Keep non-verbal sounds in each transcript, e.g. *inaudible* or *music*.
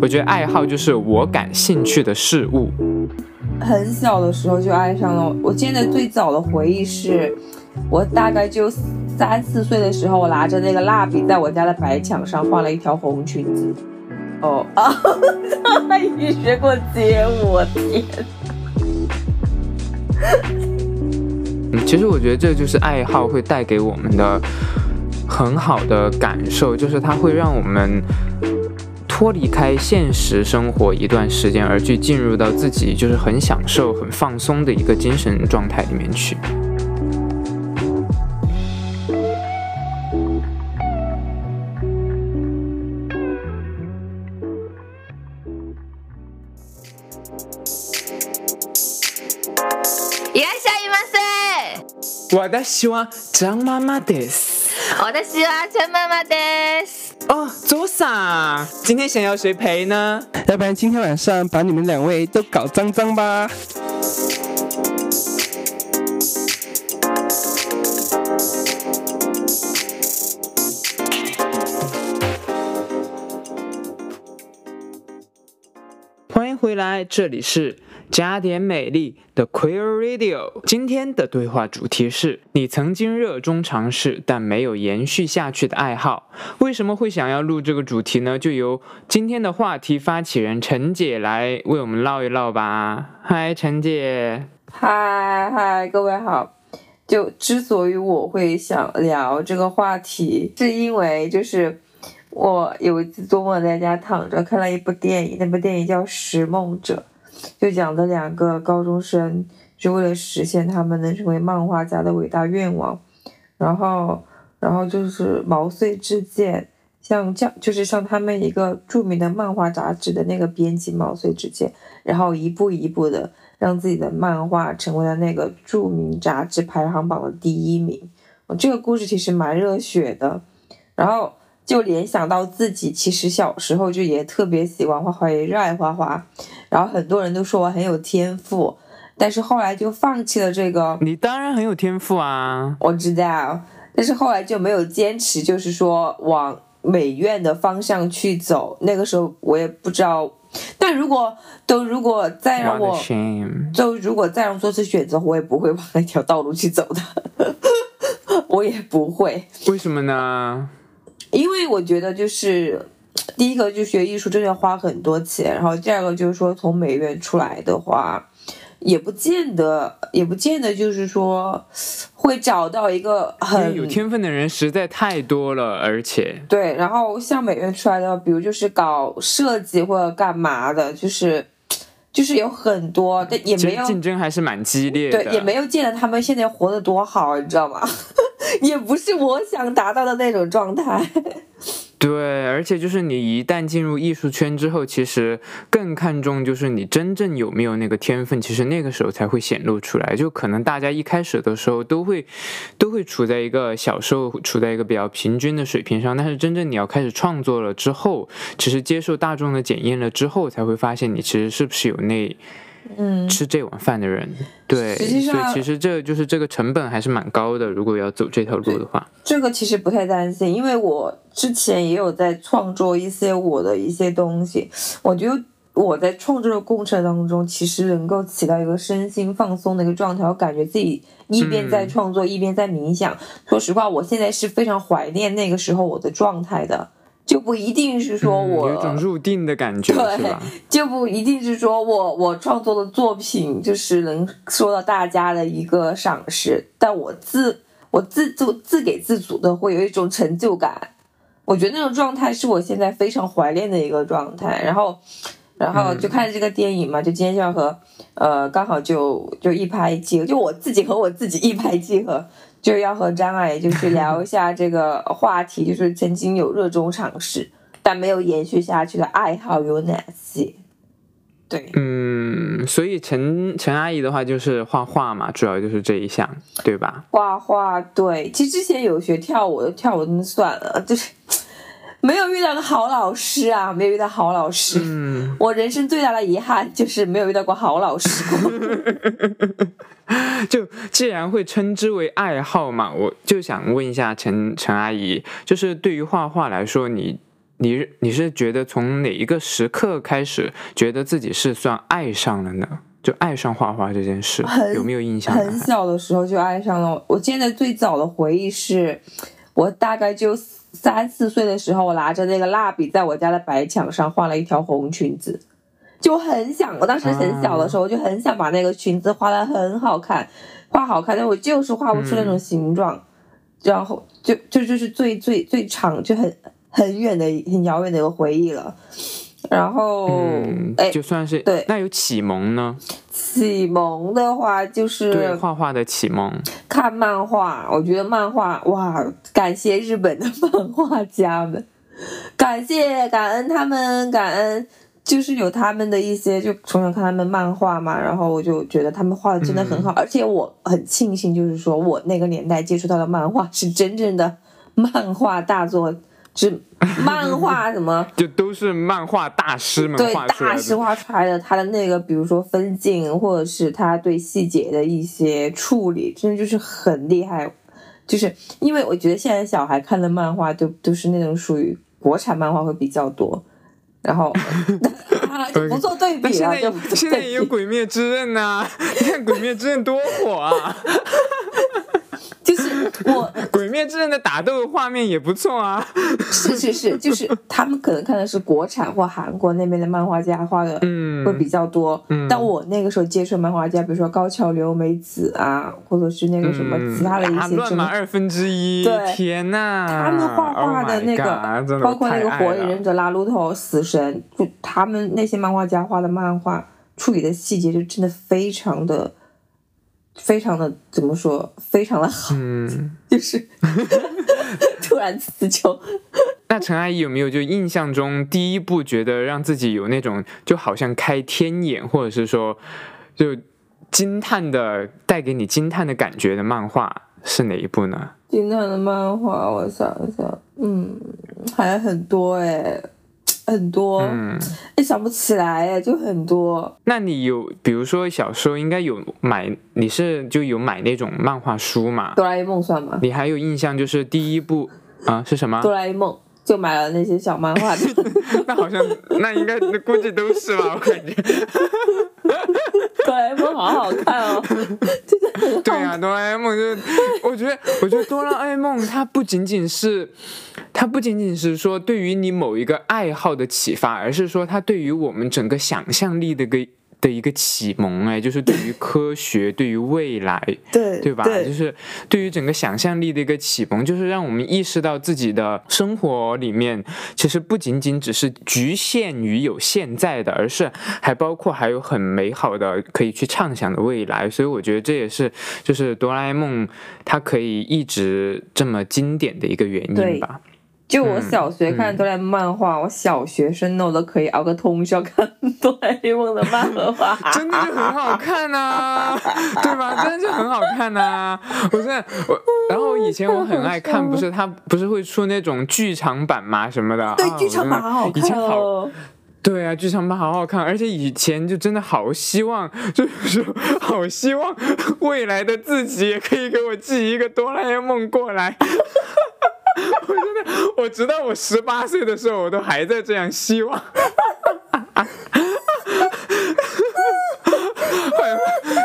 我觉得爱好就是我感兴趣的事物。很小的时候就爱上了。我记得最早的回忆是，我大概就三四岁的时候，我拿着那个蜡笔在我家的白墙上画了一条红裙子。哦啊，阿姨学过街舞，我天！嗯，其实我觉得这就是爱好会带给我们的很好的感受，就是它会让我们。脱离开现实生活一段时间，而去进入到自己就是很享受、很放松的一个精神状态里面去。いらっしゃいませ。我的希望张妈妈です。 我的希望陈妈妈です。哦，左傻，今天想要谁陪呢？要不然今天晚上把你们两位都搞脏脏吧。欢迎回来，这里是。加点美丽的 Queer Radio，今天的对话主题是你曾经热衷尝试但没有延续下去的爱好。为什么会想要录这个主题呢？就由今天的话题发起人陈姐来为我们唠一唠吧。嗨，陈姐。嗨嗨，各位好。就之所以我会想聊这个话题，是因为就是我有一次周末在家躺着看了一部电影，那部电影叫《拾梦者》。就讲的两个高中生是为了实现他们能成为漫画家的伟大愿望，然后，然后就是毛遂自荐，像这样就是像他们一个著名的漫画杂志的那个编辑毛遂自荐，然后一步一步的让自己的漫画成为了那个著名杂志排行榜的第一名。这个故事其实蛮热血的，然后。就联想到自己其实小时候就也特别喜欢画画，也热爱画画，然后很多人都说我很有天赋，但是后来就放弃了这个。你当然很有天赋啊，我知道，但是后来就没有坚持，就是说往美院的方向去走。那个时候我也不知道，但如果都如果再让我，就如果再让做次选择，我也不会往那条道路去走的，*laughs* 我也不会。为什么呢？因为我觉得，就是第一个，就学艺术真的要花很多钱，然后第二个就是说，从美院出来的话，也不见得，也不见得就是说会找到一个很有天分的人，实在太多了，而且对，然后像美院出来的，比如就是搞设计或者干嘛的，就是就是有很多，但也没有竞争还是蛮激烈的，对，也没有见得他们现在活得多好，你知道吗？*laughs* 也不是我想达到的那种状态。*laughs* 对，而且就是你一旦进入艺术圈之后，其实更看重就是你真正有没有那个天分，其实那个时候才会显露出来。就可能大家一开始的时候都会都会处在一个小时候处在一个比较平均的水平上，但是真正你要开始创作了之后，其实接受大众的检验了之后，才会发现你其实是不是有那。嗯，吃这碗饭的人，对，所以其实这就是这个成本还是蛮高的。如果要走这条路的话，这个其实不太担心，因为我之前也有在创作一些我的一些东西。我觉得我在创作的过程当中，其实能够起到一个身心放松的一个状态。我感觉自己一边在创作，一边在冥想。说实话，我现在是非常怀念那个时候我的状态的。就不一定是说我有种入定的感觉，对，就不一定是说我我创作的作品就是能受到大家的一个赏识，但我自我自就自给自足的会有一种成就感，我觉得那种状态是我现在非常怀念的一个状态。然后，然后就看这个电影嘛，就今天就要和呃刚好就就一拍即合，就我自己和我自己一拍即合。就是要和张阿姨就是聊一下这个话题，就是曾经有热衷尝试但没有延续下去的爱好有哪些？对，嗯，所以陈陈阿姨的话就是画画嘛，主要就是这一项，对吧？画画，对。其实之前有学跳舞的，跳舞真算了，就是没有遇到个好老师啊，没有遇到好老师。嗯，我人生最大的遗憾就是没有遇到过好老师。*laughs* 就既然会称之为爱好嘛，我就想问一下陈陈阿姨，就是对于画画来说，你你你是觉得从哪一个时刻开始，觉得自己是算爱上了呢？就爱上画画这件事，有没有印象？很小的时候就爱上了。我现在最早的回忆是，我大概就三四岁的时候，我拿着那个蜡笔在我家的白墙上画了一条红裙子，就很想。我当时很小的时候，就很想把那个裙子画的很好看，画好看，但我就是画不出那种形状。然后就就就是最最最长，就很很远的很遥远的一个回忆了。然后，哎，就算是对，那有启蒙呢？启蒙的话就是对画画的启蒙，看漫画。我觉得漫画哇，感谢日本的 *laughs* 漫画家们，感谢感恩他们，感恩就是有他们的一些，就从小看他们漫画嘛，然后我就觉得他们画的真的很好，而且我很庆幸，就是说我那个年代接触到的漫画是真正的漫画大作。是漫画什么？*laughs* 就都是漫画大师们画出来的。大师画出来的，他的那个，比如说分镜，或者是他对细节的一些处理，真的就是很厉害。就是因为我觉得现在小孩看的漫画都都是那种属于国产漫画会比较多，然后 *laughs* 不做对比了。就现在也有《鬼灭之刃》呐，*laughs* 你看《鬼灭之刃》多火啊！就是我 *laughs*《鬼灭之刃》的打斗画面也不错啊，是是是，*laughs* 就是他们可能看的是国产或韩国那边的漫画家画的，嗯，会比较多。嗯，但我那个时候接触漫画家，比如说高桥留美子啊，或者是那个什么其他的一些，乱码二分之一，对，天呐，他们画画的那个，包括那个火影忍者、拉鲁头、死神，就他们那些漫画家画的漫画，处理的细节就真的非常的。非常的怎么说？非常的好，嗯 *laughs* 就是 *laughs* 突然词穷。*laughs* 那陈阿姨有没有就印象中第一部觉得让自己有那种就好像开天眼，或者是说就惊叹的带给你惊叹的感觉的漫画是哪一部呢？惊叹的漫画，我想一想，嗯，还很多哎。很多，嗯，想不起来，就很多。那你有，比如说小时候应该有买，你是就有买那种漫画书嘛？哆啦 A 梦算吗？你还有印象就是第一部啊是什么？哆啦 A 梦就买了那些小漫画的。*laughs* 那好像那应该那估计都是吧，我感觉。*laughs* 哆啦 A 梦好好看哦，对啊，哆啦 A 梦就，*laughs* 我觉得，我觉得哆啦 A 梦它不仅仅是，它不仅仅是说对于你某一个爱好的启发，而是说它对于我们整个想象力的一个。的一个启蒙哎，就是对于科学，*laughs* 对于未来，对对吧？就是对于整个想象力的一个启蒙，就是让我们意识到自己的生活里面其实不仅仅只是局限于有现在的，而是还包括还有很美好的可以去畅想的未来。所以我觉得这也是就是哆啦 A 梦它可以一直这么经典的一个原因吧。就我小学看哆啦 A 梦漫画，我小学生呢我都可以熬个通宵看哆啦 A 梦的漫画，真的就很好看呐，对吧？真的就很好看呐！我现在我，然后以前我很爱看，不是他不是会出那种剧场版嘛什么的，对，剧场版好好看哦。对啊，剧场版好好看，而且以前就真的好希望，就是好希望未来的自己也可以给我寄一个哆啦 A 梦过来。我真的，我直到我十八岁的时候，我都还在这样希望。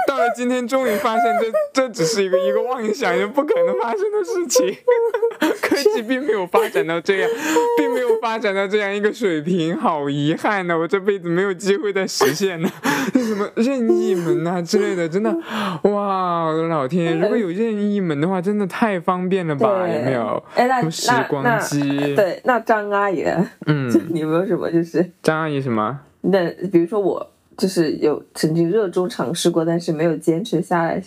到了今天，终于发现这 *laughs* 这只是一个一个妄想，也不可能发生的事情。*laughs* 科技并没有发展到这样，*laughs* 并没有发展到这样一个水平，好遗憾呢！我这辈子没有机会再实现呢。那什么任意门啊之类的，真的，哇，我的老天！如果有任意门的话，真的太方便了吧？有没有？哎，那时光机？对，那张阿姨，嗯，你有没有什么？就是张阿姨什么？那比如说我。就是有曾经热衷尝试过，但是没有坚持下来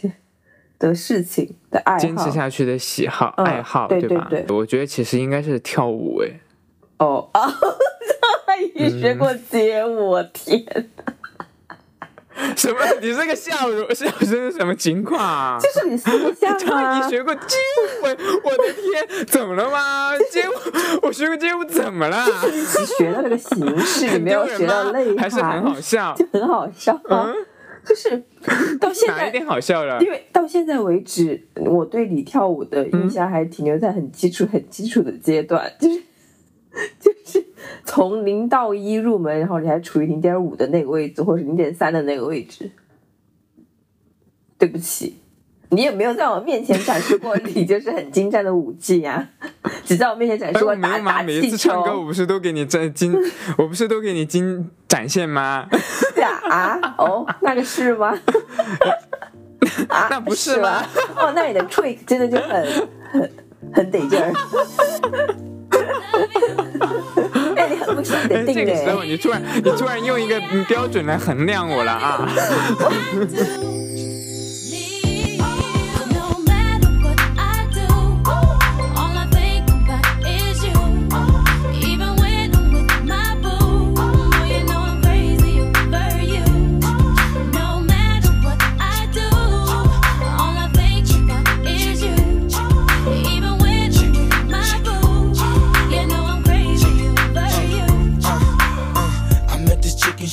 的事情的爱好，坚持下去的喜好爱好，对吧？我觉得其实应该是跳舞哎。哦啊，*laughs* 阿姨学过街舞，我天哪！*laughs* 什么？你这个笑容 *laughs* 笑声是什么情况啊？就是你学过相声啊？你学过街舞？我的天，怎么了吗？街舞，我学过街舞，怎么了？你学的那个形式，你没有学到内涵，还是很好笑，就很好笑。嗯，就是到现在哪一点好笑了？因为到现在为止，我对你跳舞的印象还停留在很基础、很基础的阶段，就是 *laughs* 就是 *laughs* 从零到一入门，然后你还处于零点五的那个位置，或是零点三的那个位置。对不起，你也没有在我面前展示过你 *laughs* 就是很精湛的舞技呀，只在我面前展示过打打每一次唱歌我不是都给你展精，*laughs* 我不是都给你精展现吗？啊啊哦，那个是吗？啊，那不是吗？哦，那你的 trick 真的就很很很得劲儿。哎，这个时候你突然你突然用一个标准来衡量我了啊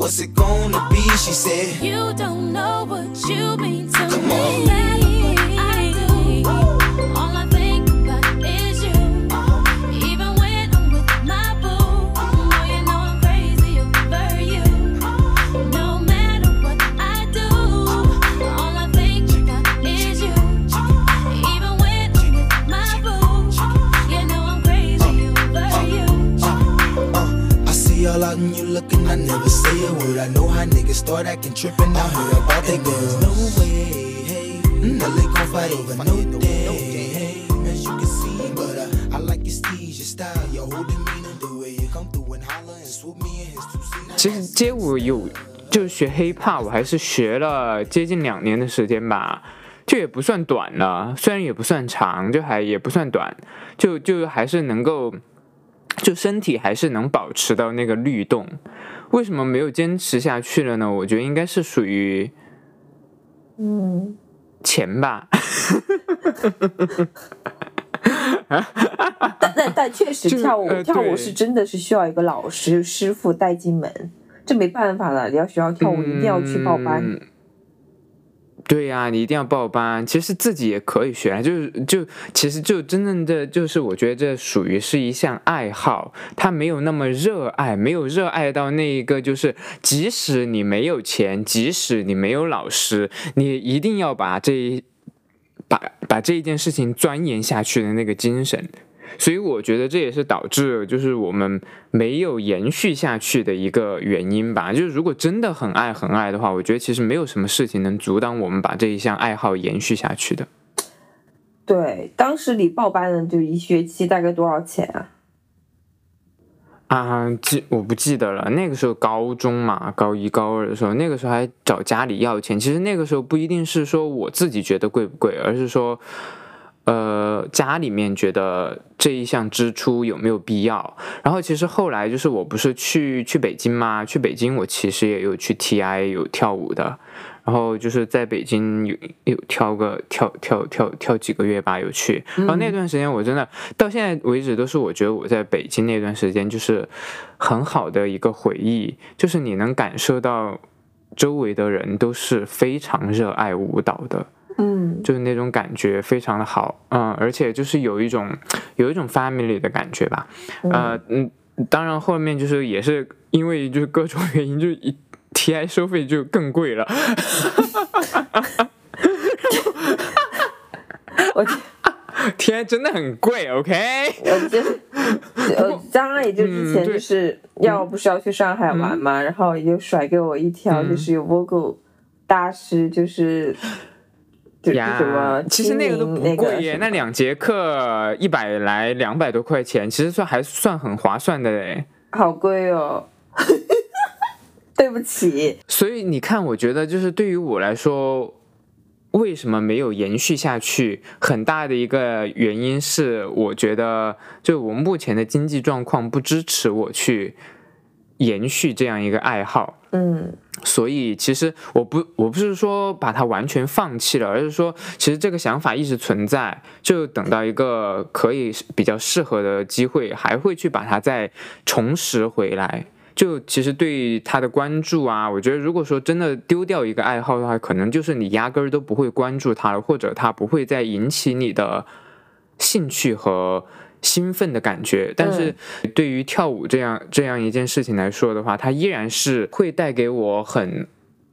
what's it gonna be? She said, You don't know what you mean to Come me. On. Start acting tripping. I heard about that girl. No way, hey. Now gon' fight over no day. Hey, as you can see, but uh, I like your steez, your style, your whole demeanor, the way you come through and holler and swoop me in his two seats. 其实街舞有就是学 hiphop，我还是学了接近两年的时间吧。就也不算短了，虽然也不算长，就还也不算短，就就还是能够就身体还是能保持到那个律动，为什么没有坚持下去了呢？我觉得应该是属于，嗯，钱吧。但但但确实跳舞跳舞是真的是需要一个老师师傅带进门，这没办法了。你要学校跳舞，一定要去报班。对呀，你一定要报班。其实自己也可以学，就是就其实就真正的就是，我觉得这属于是一项爱好，他没有那么热爱，没有热爱到那一个就是，即使你没有钱，即使你没有老师，你一定要把这一把把这一件事情钻研下去的那个精神。所以我觉得这也是导致就是我们没有延续下去的一个原因吧。就是如果真的很爱很爱的话，我觉得其实没有什么事情能阻挡我们把这一项爱好延续下去的。对，当时你报班的就一学期大概多少钱啊？啊，记我不记得了。那个时候高中嘛，高一高二的时候，那个时候还找家里要钱。其实那个时候不一定是说我自己觉得贵不贵，而是说。呃，家里面觉得这一项支出有没有必要？然后其实后来就是我不是去去北京吗？去北京我其实也有去 TI 有跳舞的，然后就是在北京有有跳个跳跳跳跳几个月吧，有去。然后那段时间我真的到现在为止都是我觉得我在北京那段时间就是很好的一个回忆，就是你能感受到周围的人都是非常热爱舞蹈的。嗯，就是那种感觉非常的好，嗯，而且就是有一种有一种 family 的感觉吧，呃，嗯，当然后面就是也是因为就是各种原因，*laughs* 就一 TI 收费就更贵了，*laughs* 我 TI 真的很贵，OK，我，就是呃，刚刚也就之前就是要不是要去上海玩嘛，然后也就甩给我一条就是有 Vogue 大师就是。呀，其实那个都不贵耶，那两节课一百来两百多块钱，其实算还算很划算的嘞。好贵哦，*laughs* 对不起。所以你看，我觉得就是对于我来说，为什么没有延续下去？很大的一个原因是，我觉得就我目前的经济状况不支持我去延续这样一个爱好。嗯所以其实我不我不是说把它完全放弃了，而是说其实这个想法一直存在，就等到一个可以比较适合的机会，还会去把它再重拾回来。就其实对他的关注啊，我觉得如果说真的丢掉一个爱好的话，可能就是你压根儿都不会关注它了，或者它不会再引起你的兴趣和兴奋的感觉。但是对于跳舞这样这样一件事情来说的话，它依然是会带给我很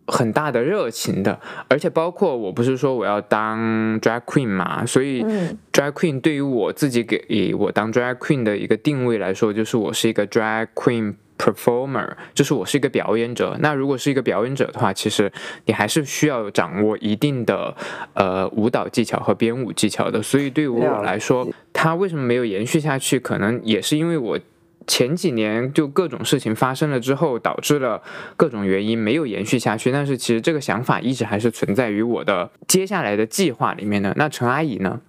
很大的热情的。而且包括我不是说我要当 drag queen 嘛，所以嗯 drag queen 对于我自己给我当 drag queen 的一个定位来说，就是我是一个 drag queen performer，就是我是一个表演者。那如果是一个表演者的话，其实你还是需要掌握一定的呃舞蹈技巧和编舞技巧的。所以对于我来说，它为什么没有延续下去，可能也是因为我。前几年就各种事情发生了之后，导致了各种原因没有延续下去。但是其实这个想法一直还是存在于我的接下来的计划里面的。那陈阿姨呢？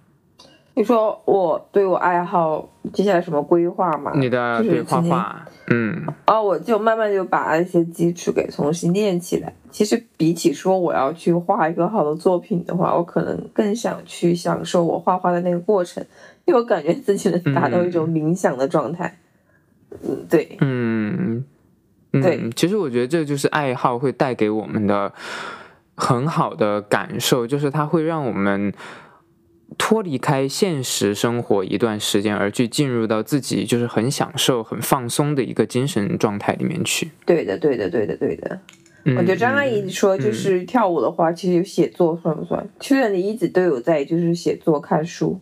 你说我对我爱好接下来什么规划吗？你的就是对画画，嗯哦，我就慢慢就把一些基础给重新练起来。其实比起说我要去画一个好的作品的话，我可能更想去享受我画画的那个过程，因为我感觉自己能达到一种冥想的状态。嗯，对，嗯嗯，对其实我觉得这就是爱好会带给我们的很好的感受，就是它会让我们。脱离开现实生活一段时间，而去进入到自己就是很享受、很放松的一个精神状态里面去。对的，对的，对的，对的。嗯、我觉得张阿姨说，就是跳舞的话，其实有写作算不算？其实你一直都有在就是写作、看书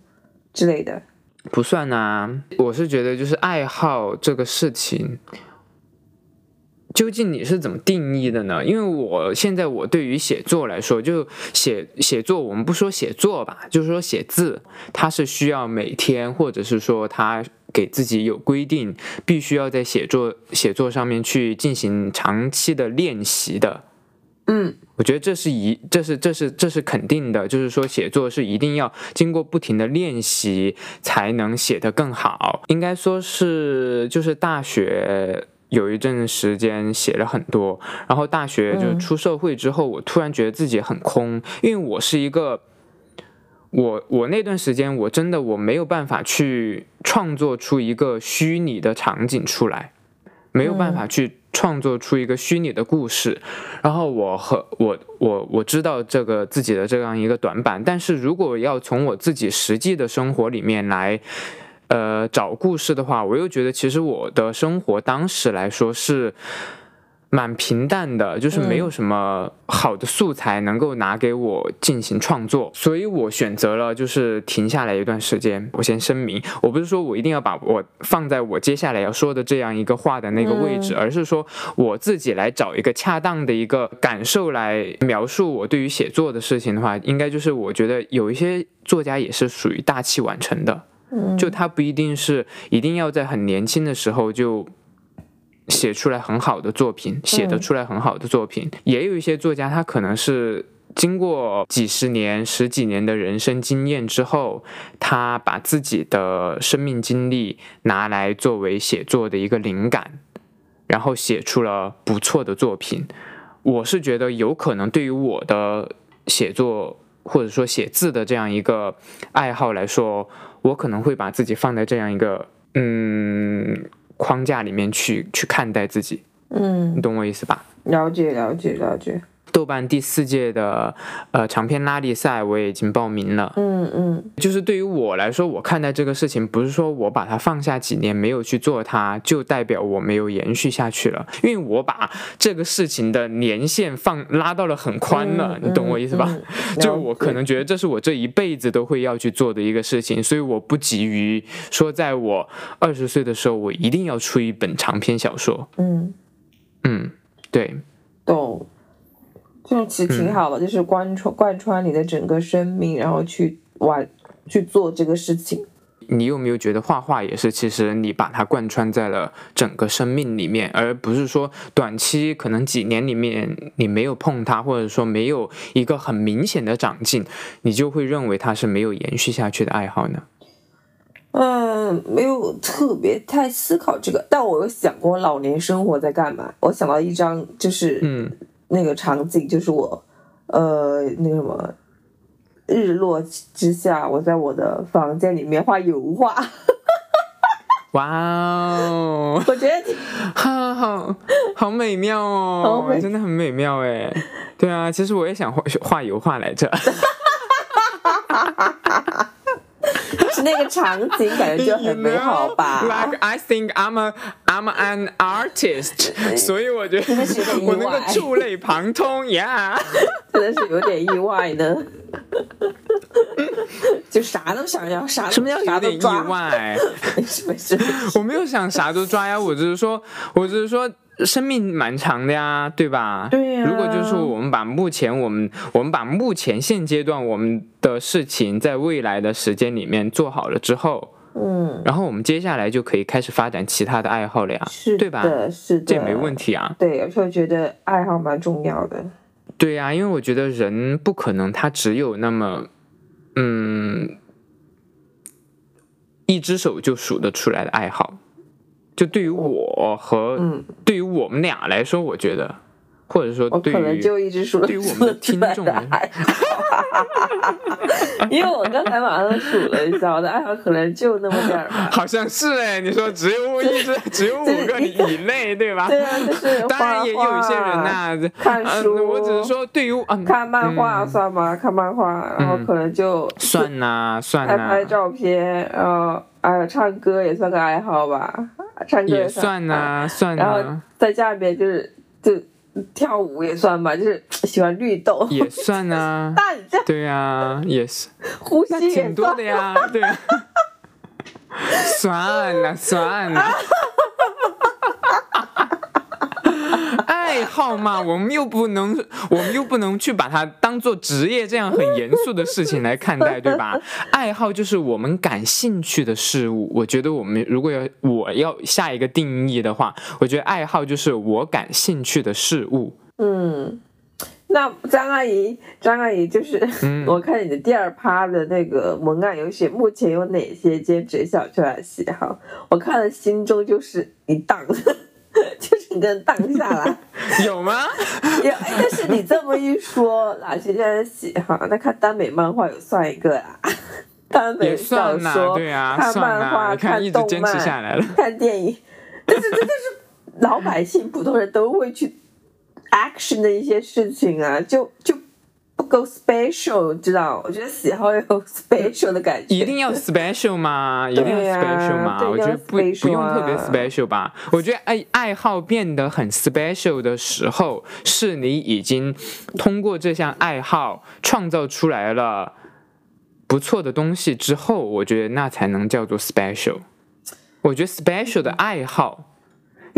之类的。不算啊，我是觉得就是爱好这个事情，究竟你是怎么定义的呢？因为我现在我对于写作来说，就写写作，我们不说写作吧，就是说写字，它是需要每天，或者是说他给自己有规定，必须要在写作写作上面去进行长期的练习的。嗯我觉得这是一，这是这是这是肯定的，就是说写作是一定要经过不停的练习才能写得更好。应该说是就是大学有一阵时间写了很多，然后大学就嗯出社会之后，我突然觉得自己很空，因为我是一个。我我那段时间我真的我没有办法去创作出一个虚拟的场景出来，没有办法去创作出一个虚拟的故事，然后我和我我我知道这个自己的这样一个短板，但是如果要从我自己实际的生活里面来，呃，找故事的话，我又觉得其实我的生活当时来说是。蛮平淡的，就是没有什么好的素材能够拿给我进行创作，所以我选择了就是停下来一段时间。我先声明，我不是说我一定要把我放在我接下来要说的这样一个话的那个位置，而是说我自己来找一个恰当的一个感受来描述我对于写作的事情的话，应该就是我觉得有一些作家也是属于大器晚成的，嗯，就他不一定是一定要在很年轻的时候就写出来很好的作品，写得出来很好的作品。也有一些作家，他可能是经过几十年、十几年的人生经验之后，他把自己的生命经历拿来作为写作的一个灵感，然后写出了不错的作品。我是觉得有可能对于我的写作或者说写字的这样一个爱好来说，我可能会把自己放在这样一个嗯框架里面去去看待自己，嗯你，懂我意思吧？了解了解了解。豆瓣第四届的呃长篇拉力赛我也已经报名了。嗯嗯就是对于我来说，我看待这个事情，不是说我把它放下几年没有去做它，就代表我没有延续下去了。因为我把这个事情的年限放拉到了很宽了，嗯你懂我意思吧？嗯 *laughs* 就我可能觉得这是我这一辈子都会要去做的一个事情，所以我不急于说，在我二十岁的时候，我一定要出一本长篇小说。嗯嗯，对，懂。这种其实挺好的，就是贯穿贯穿你的整个生命，然后去玩去做这个事情。你有没有觉得画画也是，其实你把它贯穿在了整个生命里面，而不是说短期可能几年里面你没有碰它，或者说没有一个很明显的长进，你就会认为它是没有延续下去的爱好呢？嗯，没有特别太思考这个，但我有想过老年生活在干嘛。我想到一张就是嗯那个场景，就是我呃那个什么日落之下，我在我的房间里面画油画，*laughs* 哇哦，我觉得挺哈好好美妙哦，真的很美妙哎。对啊，其实我也想画画油画来着，*laughs* 是 *laughs* 那个场景，感觉就很美好吧。Like I think I'm a I'm an artist，*laughs* 所以我觉得我能够触类旁通，Yeah。真的是有点意外呢。*laughs* 就啥都想要，啥都什么叫啥有点意都抓？外？没事没事，没事我没有想啥都抓呀，我只是说，我只是说。生命蛮长的呀，对吧？对呀如果就是说，我们把目前我们我们把目前现阶段我们的事情，在未来的时间里面做好了之后，嗯，然后我们接下来就可以开始发展其他的爱好了呀，是对吧？是的，这也没问。题啊。对，而且我觉得爱好蛮重要的。对呀、因为我觉得人不可能他只有那么，嗯，一只手就数得出来的爱好。就对于我和、嗯，对于我们俩来说，我觉得，或者说对我可能于就一直数了对于我们的听众 *laughs* 因为我刚才马上数了一下，我的爱好可能就那么点儿吧。*laughs* 好像是哎，你说只有一只只有五个以内，对吧？对啊，就是 *laughs* 当然也有一些人呐、呐、看呃书我只是说对于嗯看漫画嗯。算吗？看漫画，然后可能就算呐、算呐、拍拍照片，然后哎呀，唱歌也算个爱好吧，唱歌也算算呐、算呐、然后在家里面就是就跳舞也算吧，就是喜欢绿豆，也算呐、*laughs* 那你这对呀、也是，呼吸挺多的呀，对 *laughs* 呀、算了算了，爱好嘛，我们又不能，*laughs* 我们又不能去把它当做职业这样很严肃的事情来看待，对吧？*laughs* 爱好就是我们感兴趣的事物。我觉得我们如果要我要下一个定义的话，我觉得爱好就是我感兴趣的事物。嗯。那张阿姨，张阿姨就是，嗯我看你的第二趴的那个文案有写，目前有哪些兼职小圈的喜好？我看了心中就是一荡，*laughs* 就整个人荡下来。*laughs* 有吗？*laughs* 有，哎但是你这么一说，哪些人的喜好？那看耽美漫画有算一个啊，耽美也小说，对啊，看漫画，你看一直动坚持漫下来了。看电影，但是这就是老百姓、普通人都会去 action 的一些事情啊，就就不够 special，知道？我觉得喜好要有 special 的感觉，一定要 special 吗？*laughs* 一定要 special 吗？我觉得不不用特别啊 special 吧。我觉得爱爱好变得很 special 的时候，是你已经通过这项爱好创造出来了不错的东西之后，我觉得那才能叫做 special。我觉得 special 的爱好。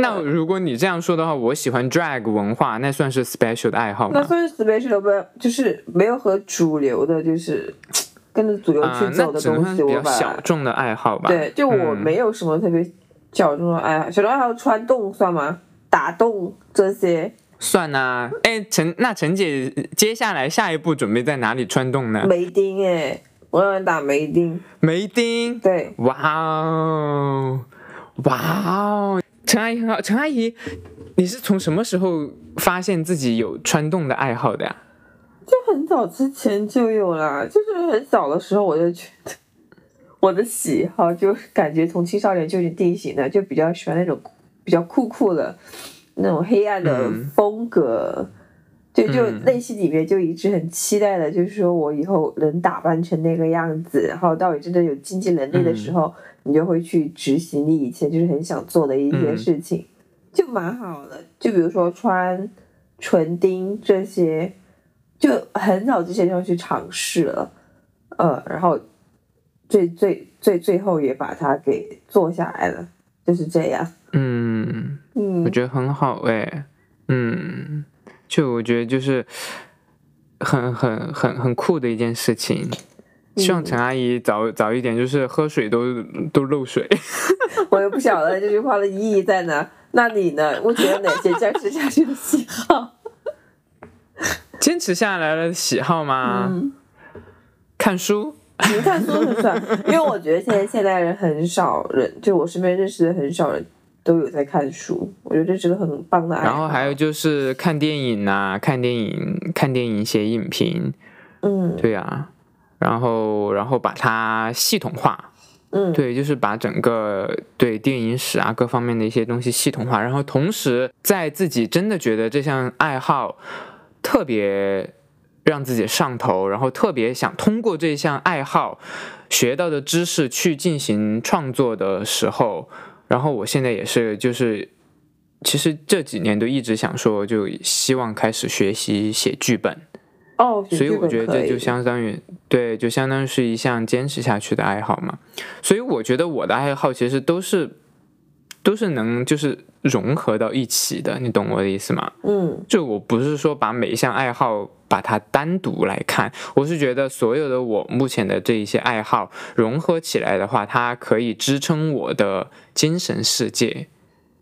那如果你这样说的话，我喜欢 drag 文化，那算是 special 的爱好吗？那算是 special 不？就是没有和主流的，就是跟着主流啊、去走的东西，我把小众的爱好吧。对，就我嗯没有什么特别小众的爱好，小众爱好穿洞算吗？打洞这些算呐、哎，陈那陈姐接下来下一步准备在哪里穿洞呢？梅丁哎，我让人打梅丁，梅丁，对，哇哦，哇哦，陈阿姨很好，陈阿姨，你是从什么时候发现自己有穿洞的爱好的呀？就很早之前就有啦，就是很小的时候我就觉得。我的喜好就感觉从青少年就已经定型了，就比较喜欢那种比较酷酷的那种黑暗的嗯风格，就内心里面就一直很期待的，就是说我以后能打扮成那个样子，然后到你真的有经济能力的时候，你就会去执行你以前就是很想做的一些嗯。事情，就蛮好的。就比如说穿唇钉这些，就很早之前就去尝试了，呃，然后最最最最后也把它给做下来了，就是这样。嗯，嗯。我，觉得很好哎，嗯，就我觉得就是很很很很酷的一件事情。希望陈阿姨早早一点，就是喝水都都漏水。*laughs* 我也不晓得这句话的意义在哪。那你呢？我觉得哪些坚持下去的喜好？*laughs* 坚持下来了喜好吗？嗯看书，你看书很算，因为我觉得现在现代人很少人，就我身边认识的很少人都有在看书，我觉得这是个很棒的爱好。然后还有就是看电影啊、看电影、看电影写影评，嗯对啊，然后然后把它系统化，嗯，对，就是把整个对电影史啊各方面的一些东西系统化，然后同时在自己真的觉得这项爱好特别让自己上头，然后特别想通过这项爱好学到的知识去进行创作的时候，然后我现在也是就是。其实这几年都一直想说，就希望开始学习写剧本，哦，写所以我觉得这就相当于对，就相当于是一项坚持下去的爱好嘛。所以我觉得我的爱好其实都是都是能就是融合到一起的，你懂我的意思吗？嗯就我不是说把每一项爱好把它单独来看，我是觉得所有的我目前的这一些爱好融合起来的话，它可以支撑我的精神世界。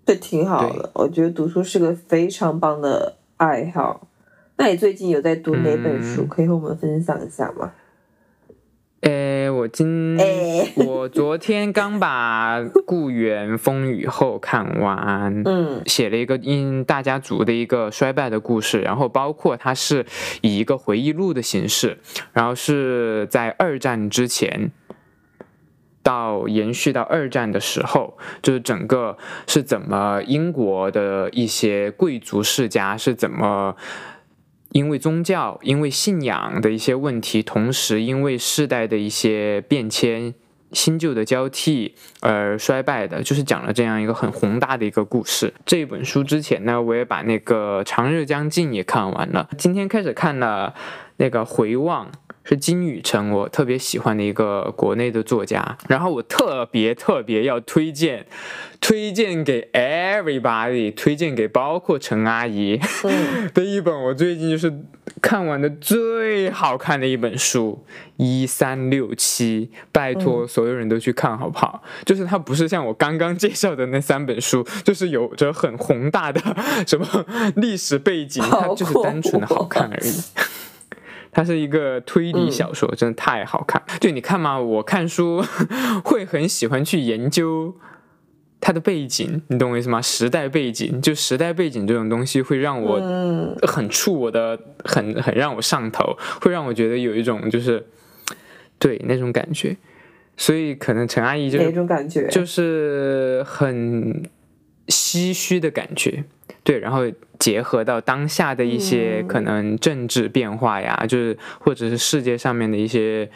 这挺好的。我觉得读书是个非常棒的爱好。那你最近有在读哪本书？嗯可以和我们分享一下吗？诶，我今、诶我昨天刚把《故园风雨后》看完，嗯写了一个因大家族的一个衰败的故事，然后包括它是以一个回忆录的形式，然后是在二战之前。到延续到二战的时候，就是整个是怎么英国的一些贵族世家是怎么因为宗教、因为信仰的一些问题，同时因为世代的一些变迁、新旧的交替而衰败的，就是讲了这样一个很宏大的一个故事。这本书之前呢，我也把那个《长日将近》也看完了，今天开始看了那个《回望》。是金宇澄，我特别喜欢的一个国内的作家，然后我特别特别要推荐，推荐给 everybody，推荐给包括陈阿姨，嗯 *laughs* 的一本我最近就是看完的最好看的一本书，一三六七，拜托所有人都去看好不好？就是它不是像我刚刚介绍的那三本书，就是有着很宏大的 *laughs* 什么历史背景，它就是单纯的好看而已。*laughs* 它是一个推理小说，真的太好看。就你看嘛，我看书 *laughs* 会很喜欢去研究它的背景，你懂我意思吗？时代背景，就时代背景这种东西会让我嗯很触我的，很很让我上头，会让我觉得有一种就是对那种感觉。所以可能陈阿姨就哪是种感觉？就是很唏嘘的感觉，对，然后结合到当下的一些嗯可能政治变化呀，就是或者是世界上面的一些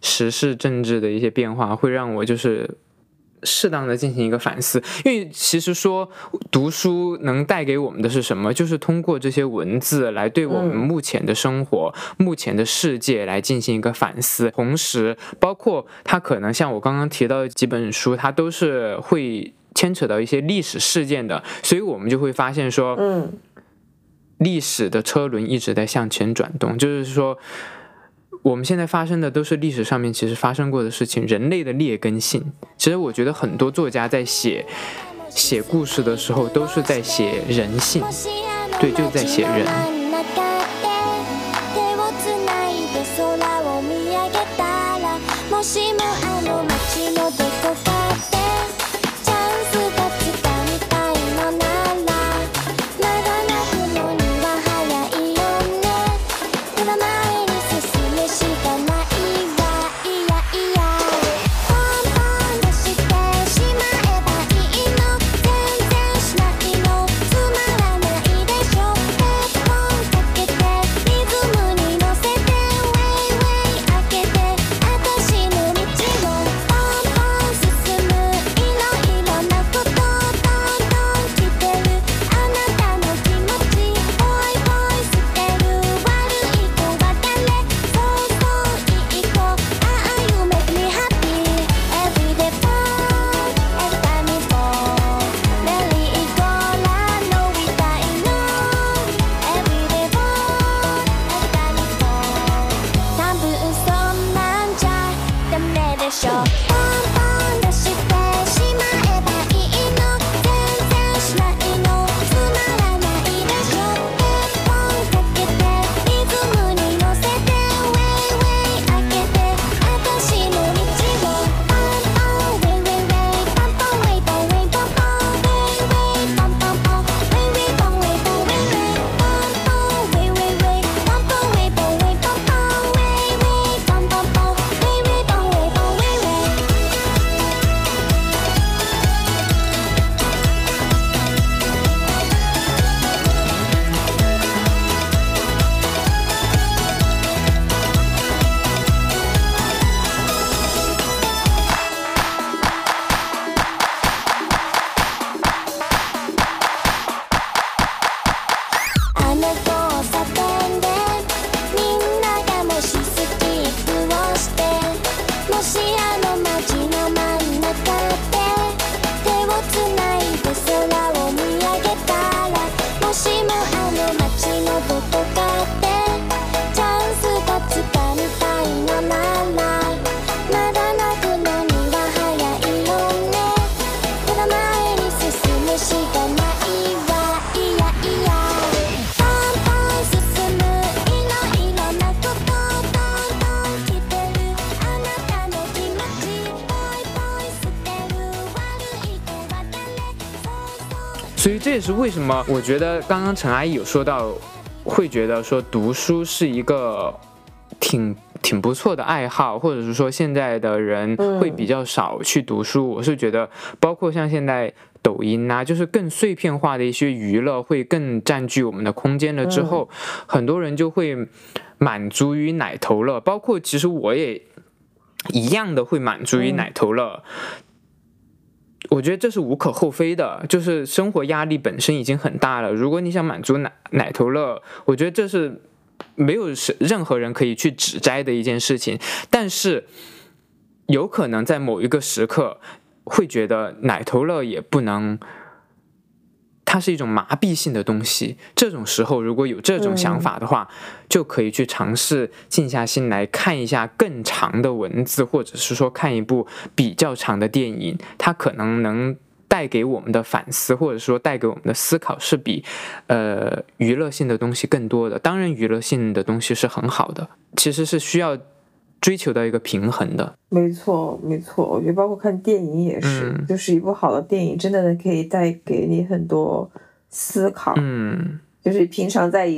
时事政治的一些变化，会让我就是。适当的进行一个反思，因为其实说读书能带给我们的是什么？就是通过这些文字来对我们嗯目前的生活、目前的世界来进行一个反思，同时包括它可能像我刚刚提到的几本书，它都是会牵扯到一些历史事件的，所以我们就会发现说，嗯历史的车轮一直在向前转动，就是说。我们现在发生的都是历史上面其实发生过的事情，人类的劣根性。其实我觉得很多作家在写写故事的时候，都是在写人性，对，就是在写人。为什么我觉得刚刚陈阿姨有说到，会觉得说读书是一个挺挺不错的爱好，或者是说现在的人会比较少去读书。我是觉得，包括像现在抖音啊，就是更碎片化的一些娱乐会更占据我们的空间了之后，很多人就会满足于奶头乐，包括其实我也一样的会满足于奶头乐。我觉得这是无可厚非的，就是生活压力本身已经很大了。如果你想满足奶奶头乐，我觉得这是没有是任何人可以去指摘的一件事情。但是有可能在某一个时刻，会觉得奶头乐也不能，它是一种麻痹性的东西。这种时候，如果有这种想法的话，就可以去尝试静下心来看一下更长的文字，或者是说看一部比较长的电影，它可能能带给我们的反思，或者说带给我们的思考是比呃娱乐性的东西更多的。当然，娱乐性的东西是很好的，其实是需要追求到一个平衡的。没错，没错，我觉得包括看电影也是，嗯就是一部好的电影，真的可以带给你很多思考。嗯，就是平常在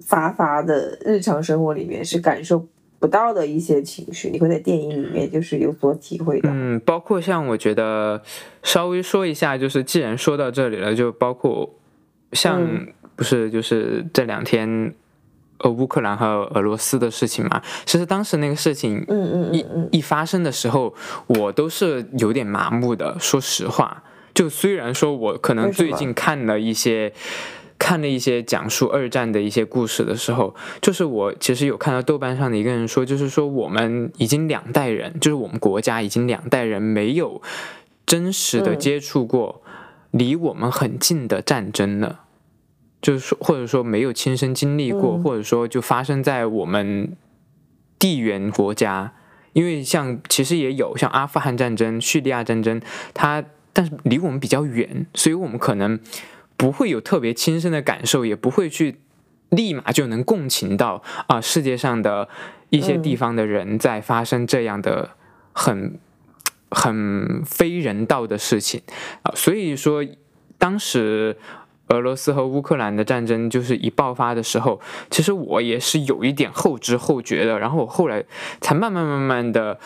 乏乏的日常生活里面是感受不到的一些情绪，你会在电影里面就是有所体会的。嗯，包括像我觉得稍微说一下，就是既然说到这里了，就包括像、嗯不是就是这两天呃乌克兰和俄罗斯的事情嘛，其实当时那个事情嗯嗯一一发生的时候，我都是有点麻木的。说实话，就虽然说我可能最近看了一些。看了一些讲述二战的一些故事的时候，就是我其实有看到豆瓣上的一个人说，就是说我们已经两代人，就是我们国家已经两代人没有真实的嗯接触过离我们很近的战争了，就是说或者说没有亲身经历过，嗯。或者说就发生在我们地缘国家，因为像其实也有像阿富汗战争、叙利亚战争，它但是离我们比较远，所以我们可能不会有特别亲身的感受，也不会去立马就能共情到啊、世界上的一些地方的人在发生这样的很很非人道的事情。啊、所以说当时。俄罗斯和乌克兰的战争就是一爆发的时候，其实我也是有一点后知后觉的，然后我后来才慢慢慢慢的，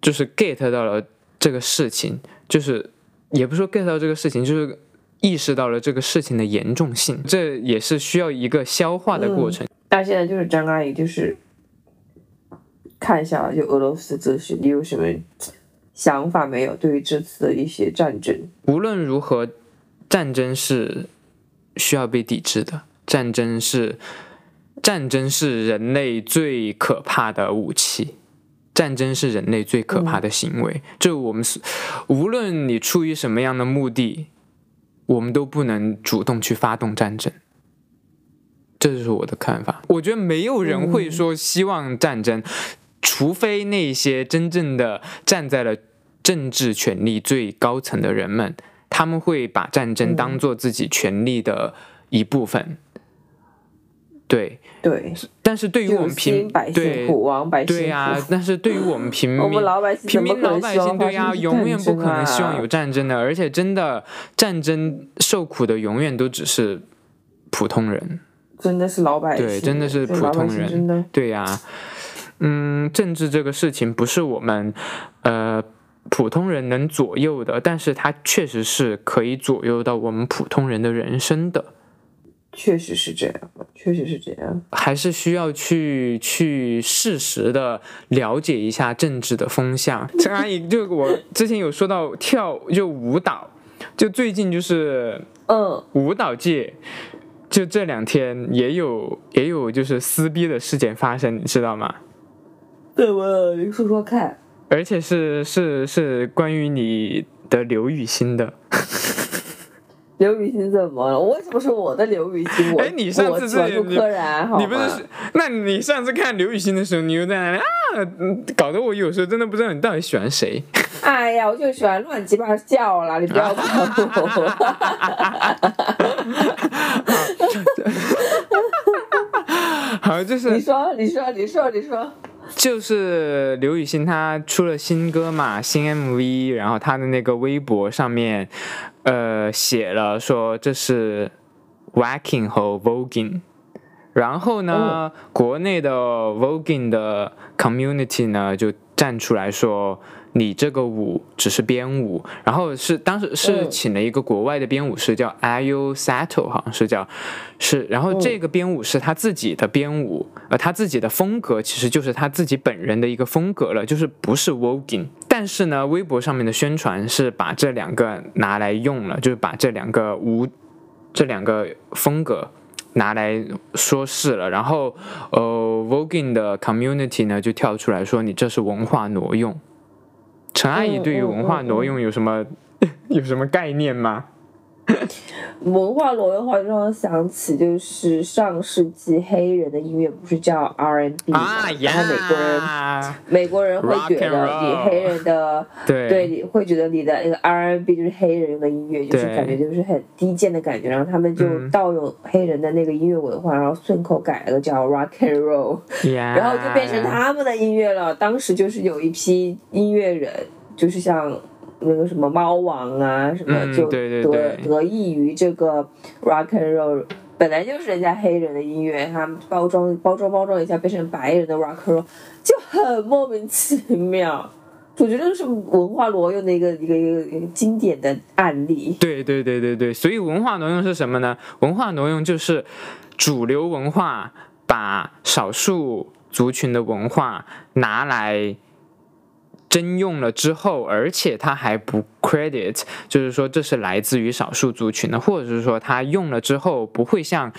就是 get 到了这个事情，就是也不是说 get 到这个事情，就是意识到了这个事情的严重性，这也是需要一个消化的过程。那现在就是张阿姨，就是看一下就俄罗斯这事，你有什么想法没有？对于这次的一些战争，无论如何，战争是需要被抵制的，战争是战争是人类最可怕的武器。战争是人类最可怕的行为，这我们是无论你出于什么样的目的，我们都不能主动去发动战争。这就是我的看法。我觉得没有人会说希望战争，除非那些真正的站在了政治权力最高层的人们，他们会把战争当做自己权利的一部分。对，对，但是对于我们平兴百姓对苦，王百姓对呀、苦。但是对于我们平 *laughs* 我民们老百姓平民老百姓对呀、生永远不可能希望有战争的，而且真的战争受苦的永远都只是普通人。真的是老百姓，对真的是普通人。对呀、嗯，政治这个事情不是我们呃普通人能左右的，但是它确实是可以左右到我们普通人的人生的。确实是这样，确实是这样。还是需要去去适时的了解一下政治的风向。陈阿姨，就我之前有说到跳就舞蹈，就最近就是嗯，舞蹈界，就这两天也有也有就是撕逼的事件发生，你知道吗？怎么了？你说说看。而且是是是关于你的刘雨欣的。*laughs* 刘雨欣怎么了？我为什么说我的刘雨欣？我哎你上次我喜欢这杜柯然，你不是？那你上次看刘雨欣的时候，你又在那里啊，嗯搞得我有时候真的不知道你到底喜欢谁。*laughs* 哎呀，我就喜欢乱七八叫啦，你不要管我。*laughs* 好，就是你说，你说，你说，你说。就是刘雨欣她出了新歌嘛，新 MV，然后她的那个微博上面，呃写了说这是 Waking 和 voguing，然后呢，国内的 voguing 的 community 呢就站出来说。你这个舞只是编舞，然后是当时是嗯请了一个国外的编舞师叫 Ayo Sato，好像是叫是，然后这个编舞是他自己的编舞，呃，他自己的风格其实就是他自己本人的一个风格了，就是不是 voguing。但是呢，微博上面的宣传是把这两个拿来用了，就是把这两个舞这两个风格。拿来说事了，然后呃，voguing 的 community 呢就跳出来说你这是文化挪用。陈阿姨对于文化挪用有什么、*laughs* 有什么概念吗？*laughs* 文化挪用的话，就让我想起就是上世纪黑人的音乐不是叫 R N B 吗？啊然后美国人呀，美国人会觉得你黑人的 *laughs* 对。对，你会觉得你的那个 R N B 就是黑人用的音乐，就是感觉就是很低贱的感觉，然后他们就嗯。盗用黑人的那个音乐文化，然后顺口改了个叫 Rock and Roll，呀，然后就变成他们的音乐了。当时就是有一批音乐人，就是像那个什么猫王啊什么，嗯就得对对对得益于这个 rock and roll。本来就是人家黑人的音乐，他们包装包装包装一下，变成白人的 rock and roll，就很莫名其妙。我觉得这是文化挪用的一个一个一个一个经典的案例。对对对对对，所以文化挪用是什么呢？文化挪用就是主流文化把少数族群的文化拿来征用了之后，而且他还不 credit，就是说这是来自于少数族群的，或者是说他用了之后不会像。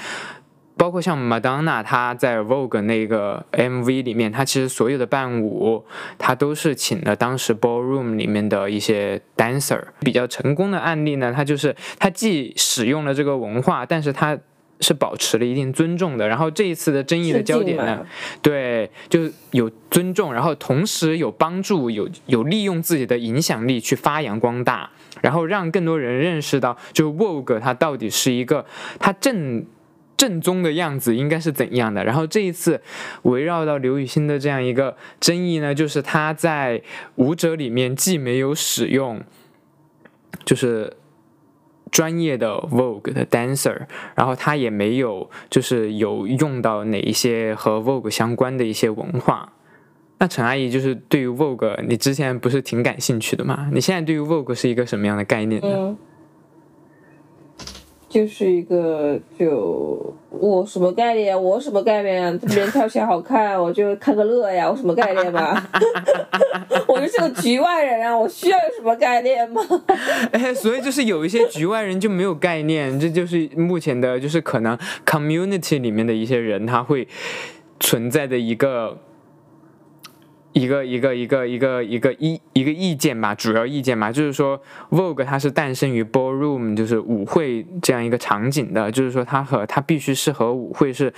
包括像 Madonna，她在 Vogue 那个 MV 里面，她其实所有的伴舞，她都是请了当时 ballroom 里面的一些 dancer。比较成功的案例呢，它就是它既使用了这个文化，但是它是保持了一定尊重的。然后这一次的争议的焦点呢，对，就有尊重，然后同时有帮助，有有利用自己的影响力去发扬光大，然后让更多人认识到，就 Vogue 它到底是一个它正。正宗的样子应该是怎样的？然后这一次围绕到刘雨欣的这样一个争议呢，就是她在舞者里面既没有使用，就是专业的 Vogue 的 dancer，然后他也没有就是有用到哪一些和 Vogue 相关的一些文化。那陈阿姨就是对于 Vogue，你之前不是挺感兴趣的吗？你现在对于 Vogue 是一个什么样的概念呢？就是一个就我什么概念啊？我什么概念啊？别人跳起来好看，我就看个乐呀，我什么概念嘛？*laughs* 我就是个局外人啊，我需要有什么概念吗？哎，*laughs* 所以就是有一些局外人就没有概念，这就是目前的，就是可能 community 里面的一些人他会存在的一个。一个一个一个一个一个意一个意见吧，主要意见吧，就是说 Vogue 它是诞生于 ballroom，就是舞会这样一个场景的，就是说它和它必须是和舞会是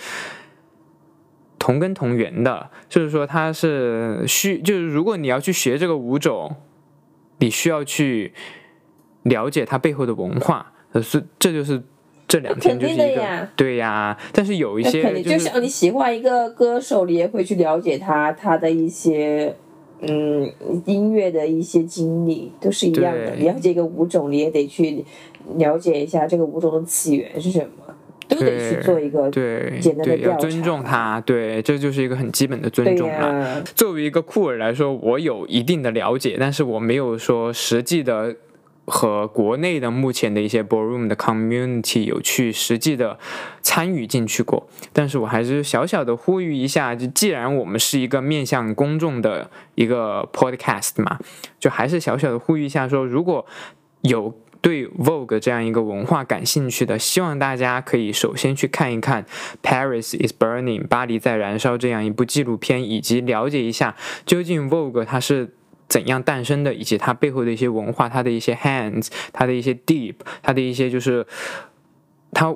同根同源的，就是说它是需，就是如果你要去学这个舞种，你需要去了解它背后的文化，呃，是这就是这两天就是一个肯定的呀对呀，但是有一些那肯定，就就是像你喜欢一个歌手，你也会去了解他他的一些。嗯，音乐的一些经历都是一样的。对了解一个舞种，你也得去了解一下这个舞种的起源是什么，都得去对做一个对简单的对，要调尊重查他，对，这就是一个很基本的尊对重嘛。呀、作为一个酷儿来说，我有一定的了解，但是我没有说实际的和国内的目前的一些 ballroom 的 community 有去实际的参与进去过。但是我还是小小的呼吁一下，就既然我们是一个面向公众的一个 podcast 嘛，就还是小小的呼吁一下说，如果有对 Vogue 这样一个文化感兴趣的，希望大家可以首先去看一看《Paris is Burning》巴黎在燃烧这样一部纪录片，以及了解一下究竟 Vogue 它是怎样诞生的，以及它背后的一些文化，它的一些 hands，它的一些 deep，它的一些就是它。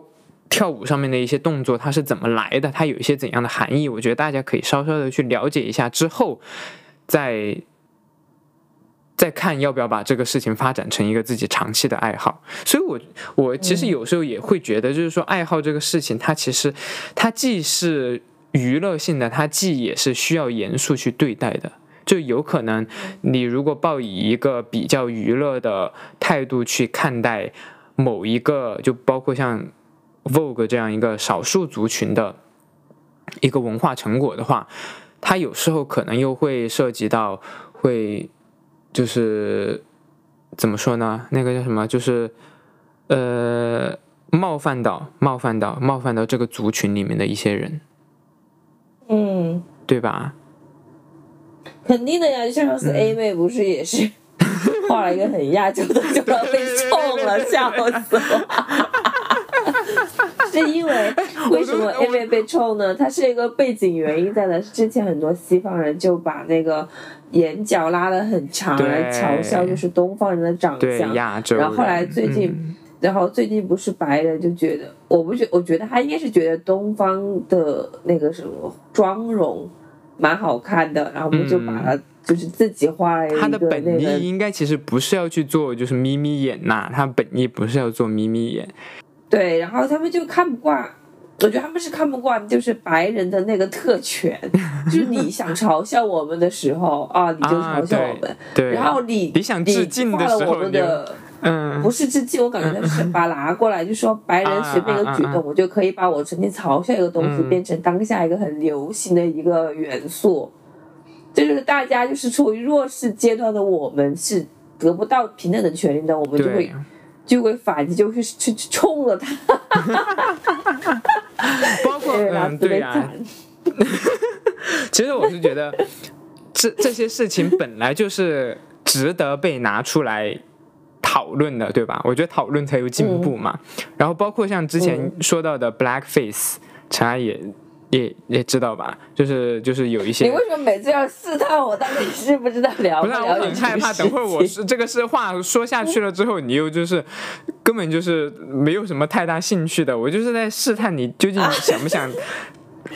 跳舞上面的一些动作，它是怎么来的？它有一些怎样的含义？我觉得大家可以稍稍的去了解一下，之后再再看要不要把这个事情发展成一个自己长期的爱好。所以我，我其实有时候也会觉得，就是说，爱好这个事情，它其实它既是娱乐性的，它既也是需要严肃去对待的。就有可能你如果抱以一个比较娱乐的态度去看待某一个，就包括像 Vogue 这样一个少数族群的一个文化成果的话，它有时候可能又会涉及到会就是怎么说呢？那个叫什么？就是呃冒犯到冒犯到冒犯到这个族群里面的一些人，嗯，对吧？肯定的呀，就像上次 A 妹不是也是画了一个很亚洲的就要被冲了，笑死我。*laughs* 是因为为什么 A 妹被冲呢？它是一个背景原因在的，之前很多西方人就把那个眼角拉得很长来嘲笑就是东方人的长对相，亚洲，然后后来最近嗯。然后最近不是白人就觉得，我不觉，我觉得他应该是觉得东方的那个什么妆容蛮好看的，然后我们就把它就是自己画了一个他的本意应该其实不是要去做就是眯眯眼呐、他本意不是要做眯眯眼，对，然后他们就看不惯。我觉得他们是看不惯，就是白人的那个特权，*laughs* 就是你想嘲笑我们的时候啊，你就啊嘲笑我们，对，然后你你想致敬的时候嗯。不是致敬，我感觉他是把它拿过来，就说白人随便一个举动，啊啊啊啊。我就可以把我曾经嘲笑一个东西嗯。变成当下一个很流行的一个元素。这就是大家就是处于弱势阶段的我们是得不到平等的权利的，我们就会，就会反击，就会去去冲了他，*laughs* 包括对，然后嗯对呀、惨。*laughs* 其实我是觉得这这些事情本来就是值得被拿出来讨论的，对吧？我觉得讨论才有进步嘛。然后包括像之前说到的 blackface，陈安也也也知道吧？就是就是有一些你为什么每次要试探我到底是不知道聊 *laughs* 不是啊，我很害怕，等会儿我是这个是话说下去了之后，你又就是根本就是没有什么太大兴趣的。我就是在试探你究竟想不想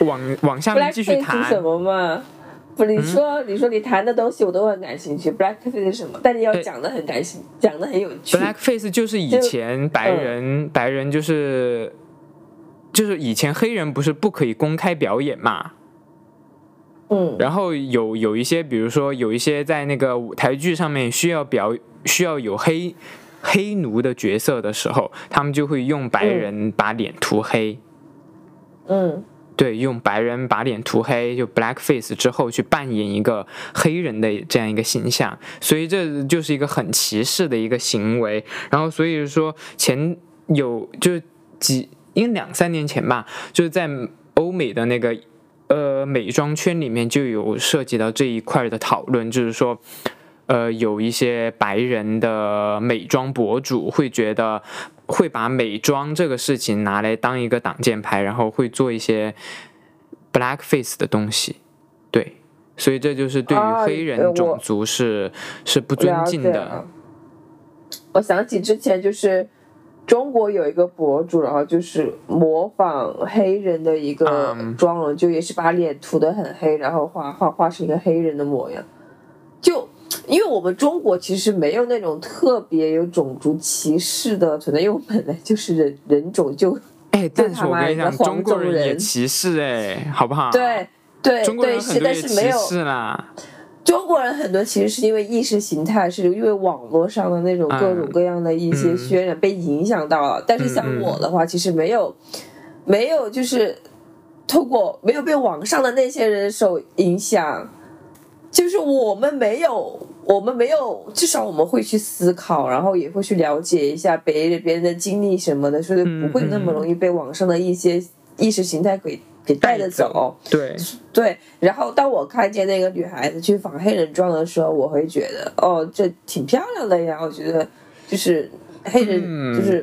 往 *laughs* 往下面继续谈什。么嘛？不，你说、你说你谈的东西我都很感兴趣，blackface 是什么？但你要讲的很感兴，讲的很有趣。Blackface 就是以前白人、白人就是就是以前黑人不是不可以公开表演嘛？嗯，然后有有一些，比如说有一些在那个舞台剧上面需要表需要有黑黑奴的角色的时候，他们就会用白人把脸涂黑。嗯对，用白人把脸涂黑，就 blackface 之后去扮演一个黑人的这样一个形象，所以这就是一个很歧视的一个行为。然后所以说前有就几，应该两三年前吧，就是在欧美的那个呃美妆圈里面就有涉及到这一块的讨论，就是说。呃，有一些白人的美妆博主会觉得，会把美妆这个事情拿来当一个挡箭牌，然后会做一些 blackface 的东西，对，所以这就是对于啊黑人种族是、是不尊敬的。我想起之前就是中国有一个博主，然后就是模仿黑人的一个嗯妆容，就也是把脸涂的很黑，然后画画画成一个黑人的模样。就因为我们中国其实没有那种特别有种族歧视的存在，因为我们本来就是人人种就哎，*laughs* 但是他妈我跟你讲，一个黄中国种人也歧视哎，好不好？，对对中国人歧但是没有视啦。中国人很多其实是因为意识形态，是因为网络上的那种各种各样的一些嗯渲染被影响到了。但是像我的话，其实没有没有就是透过没有被网上的那些人受影响，就是我们没有我们没有，至少我们会去思考，然后也会去了解一下别人别人的经历什么的，所以不会那么容易被网上的一些意识形态给给带着走。对，对，然后当我看见那个女孩子去仿黑人妆的时候，我会觉得，哦，这挺漂亮的呀。我觉得就是黑人，嗯就是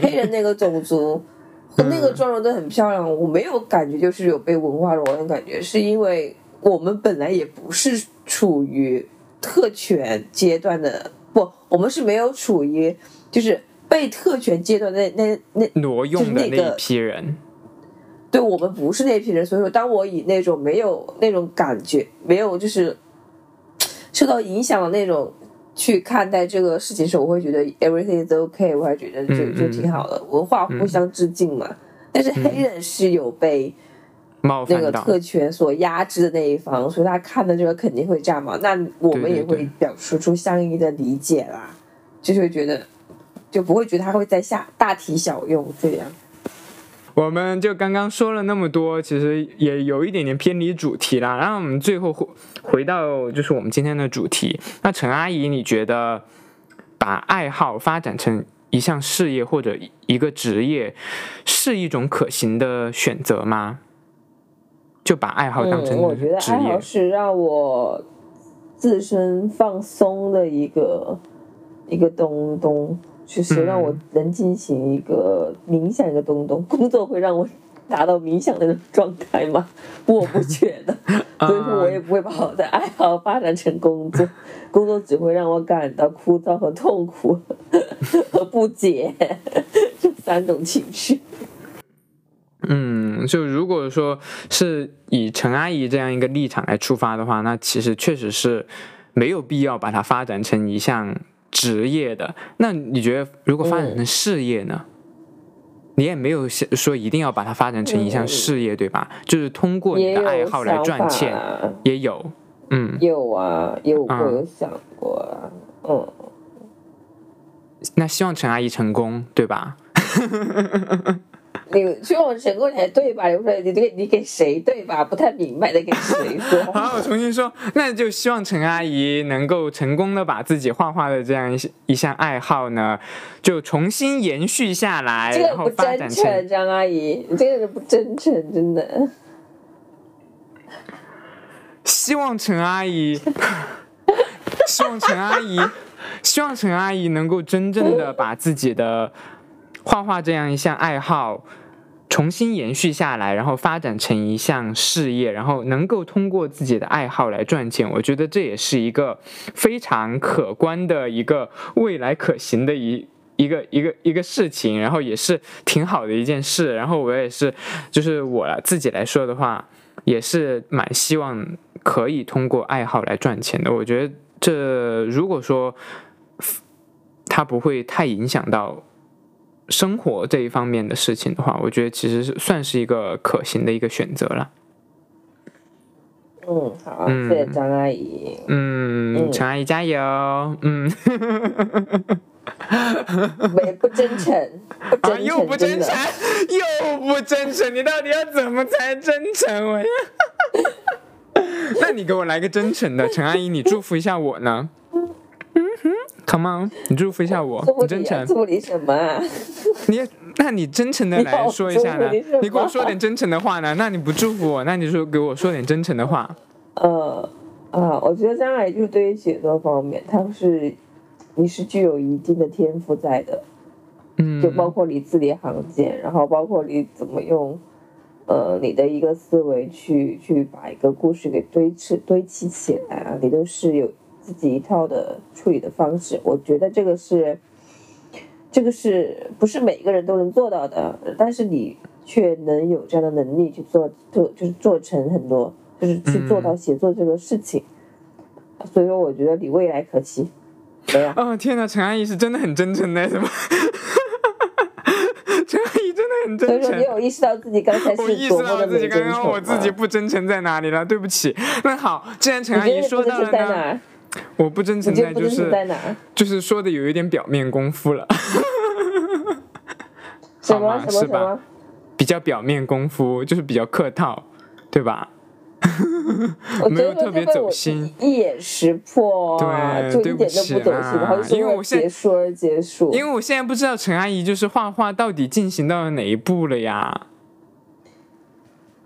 黑人那个种族，和 *laughs* 那个妆容都很漂亮。我没有感觉就是有被文化蹂躏感觉，是因为我们本来也不是处于特权阶段的，不，我们是没有处于就是被特权阶段那那那挪用的那一批人，对我们不是那批人，所以说，当我以那种没有那种感觉，没有就是受到影响的那种去看待这个事情的时候，我会觉得 everything is okay，我还觉得就嗯就挺好的，文化互相致敬嘛。但是黑人是有被那个冒犯到，特权所压制的那一方，所以他看的这个肯定会炸毛。那我们也会表示出相应的理解啦，就是会觉得就不会觉得他会在下大题小用这样。我们就刚刚说了那么多，其实也有一点点偏离主题啦。然后我们最后回回到就是我们今天的主题。那陈阿姨，你觉得把爱好发展成一项事业或者一个职业，是一种可行的选择吗？就把爱好当成嗯，我觉得爱好，是让我自身放松的一个一个东东，就是让我嗯能进行一个冥想一个东东。工作会让我达到冥想的那种状态吗？我不觉得，*laughs* 所以说我也不会把我的爱好发展成工作，工作只会让我感到枯燥和痛苦 *laughs* 和不解 *laughs* 这三种情绪。嗯，就如果说是以陈阿姨这样一个立场来出发的话，那其实确实是没有必要把它发展成一项职业的。那你觉得，如果发展成事业呢？你也没有想说一定要把它发展成一项事业，对吧？就是通过你的爱好来赚钱，啊也有。嗯，有啊，有嗯我有想过啊，嗯。那希望陈阿姨成功，对吧？*laughs* 你希望成功才对吧？刘帅，你给你给谁对吧？不太明白的给谁说？*laughs* 好，我重新说，那就希望陈阿姨能够成功的把自己画画的这样一一项爱好呢，就重新延续下来，然后这个不发真诚，张阿姨，你这个人不真诚，真的。希望陈阿姨，希望陈阿姨，希望陈阿姨能够真正的把自己的画画这样一项爱好重新延续下来，然后发展成一项事业，然后能够通过自己的爱好来赚钱。我觉得这也是一个非常可观的一个未来可行的一。一个一个一个事情，然后也是挺好的一件事，然后我也是，就是我自己来说的话，也是蛮希望可以通过爱好来赚钱的。我觉得这如果说它不会太影响到生活这一方面的事情的话，我觉得其实是算是一个可行的一个选择了。嗯，好，嗯谢谢张阿姨。嗯，嗯陈阿姨加油。嗯，*laughs* 没不真诚，不啊，真又不诚，真诚。，又不真诚，你到底要怎么才真诚？我呀，*laughs* 那你给我来个真诚的，陈阿姨，你祝福一下我呢？，Come on，你祝福一下我你真诚，祝福你什么啊？*laughs* 你那你真诚的来说一下呢？你给我说点真诚的话呢？那你不祝福我，那你说给我说点真诚的话。呃啊，我觉得将来就是对于写作方面，它是你是具有一定的天赋在的。嗯，就包括你字里行间，然后包括你怎么用，呃，你的一个思维去去把一个故事给堆砌堆砌起来啊，你都是有自己一套的处理的方式。我觉得这个是，这个是不是每个人都能做到的？但是你却能有这样的能力去做，做就是做成很多，就是去做到写作这个事情。所以说，我觉得你未来可期。没有，哦天哪，陈阿姨是真的很真诚的，怎么？*laughs* 陈阿姨真的很真诚所以说你。有意识到自己刚才我意识到自己刚刚我自己不真诚在哪里了，对不起。那好，既然陈阿姨说到了呢，儿？我不真诚在就是哪？就是说的有一点表面功夫了，*laughs* 什么什么是吧什么？比较表面功夫，就是比较客套，对吧？*laughs* 没有特别走心一眼识破啊，对就一点都不对不起走心，然后现在结束而结束。因为我现在不知道陈阿姨就是画画到底进行到了哪一步了呀？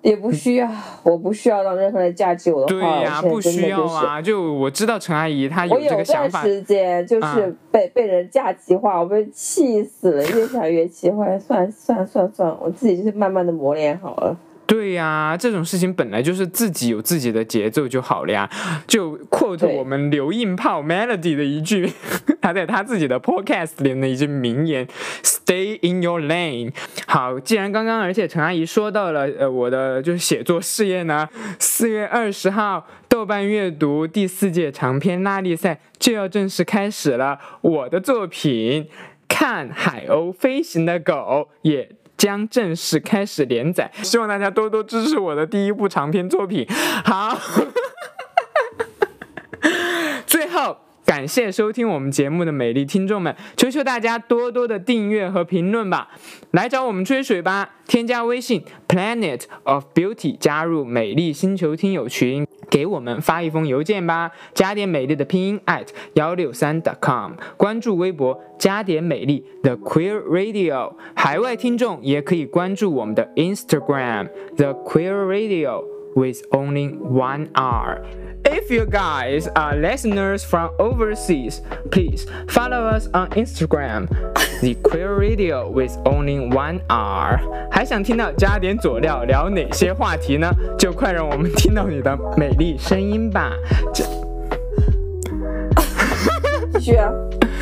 也不需要，*laughs* 我不需要让任何人架起我的对画，呀，不需要的就是。啊。就我知道陈阿姨她我这个想法。我有段时间就是啊被、被人架起话，我被气死了，越想越气，后来算算算算，我自己就是慢慢的磨练好了。对呀，这种事情本来就是自己有自己的节奏就好了呀。就 quote 我们刘硬炮 Melody 的一句，*laughs* 他在他自己的 podcast 里的一句名言：“Stay in your lane。”好，既然刚刚而且陈阿姨说到了，呃，我的就是写作事业呢，四月二十号豆瓣阅读第四届长篇拉力赛就要正式开始了，我的作品。看海鸥飞行的狗也将正式开始连载，希望大家多多支持我的第一部长篇作品。好，*laughs* 最后。感谢收听我们节目的美丽听众们，求求大家多多的订阅和评论吧，来找我们吹水吧！添加微信 Planet of Beauty，加入美丽星球听友群，给我们发一封邮件吧，加点美丽的拼音 at 幺六三 .com，关注微博加点美丽 The Queer Radio，海外听众也可以关注我们的 Instagram The Queer Radio with only one R。If you guys are listeners from overseas, please follow us on Instagram, the Queer Radio with only one R。还想听到加点佐料聊哪些话题呢？就快让我们听到你的美丽声音吧！这继续啊。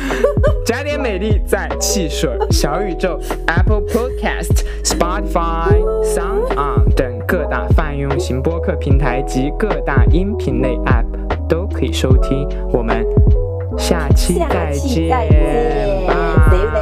*laughs* 加点美丽在汽水、小宇宙、Apple Podcast、Spotify、Sound On 等各大泛用型播客平台及各大音频类 App 都可以收听。我们下期再见。见